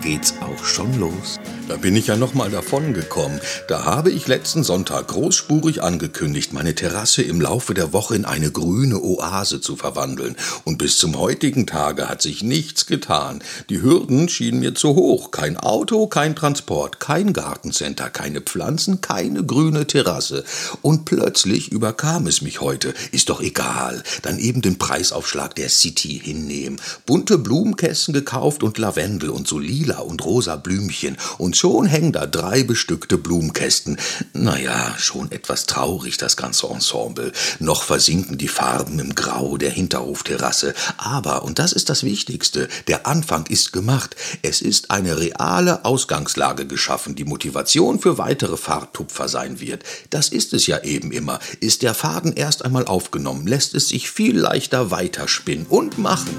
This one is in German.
geht's auch schon los. Da bin ich ja noch mal davon gekommen. Da habe ich letzten Sonntag großspurig angekündigt, meine Terrasse im Laufe der Woche in eine grüne Oase zu verwandeln. Und bis zum heutigen Tage hat sich nichts getan. Die Hürden schienen mir zu hoch. Kein Auto, kein Transport, kein Gartencenter, keine Pflanzen, keine grüne Terrasse. Und plötzlich überkam es mich heute. Ist doch egal. Dann eben den Preisaufschlag der City hinnehmen. Bunte Blumenkästen gekauft und Lavendel und so lila und rosa Blümchen und Schon hängen da drei bestückte Blumenkästen. Naja, schon etwas traurig das ganze Ensemble. Noch versinken die Farben im Grau der Hinterhofterrasse. Aber, und das ist das Wichtigste, der Anfang ist gemacht. Es ist eine reale Ausgangslage geschaffen, die Motivation für weitere Fahrtupfer sein wird. Das ist es ja eben immer. Ist der Faden erst einmal aufgenommen, lässt es sich viel leichter weiterspinnen und machen.